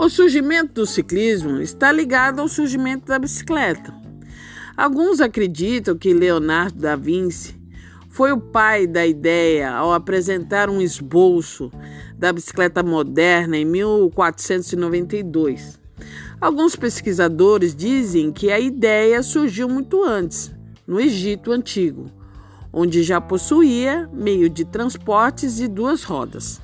O surgimento do ciclismo está ligado ao surgimento da bicicleta. Alguns acreditam que Leonardo da Vinci foi o pai da ideia ao apresentar um esboço da bicicleta moderna em 1492. Alguns pesquisadores dizem que a ideia surgiu muito antes, no Egito Antigo, onde já possuía meio de transportes de duas rodas.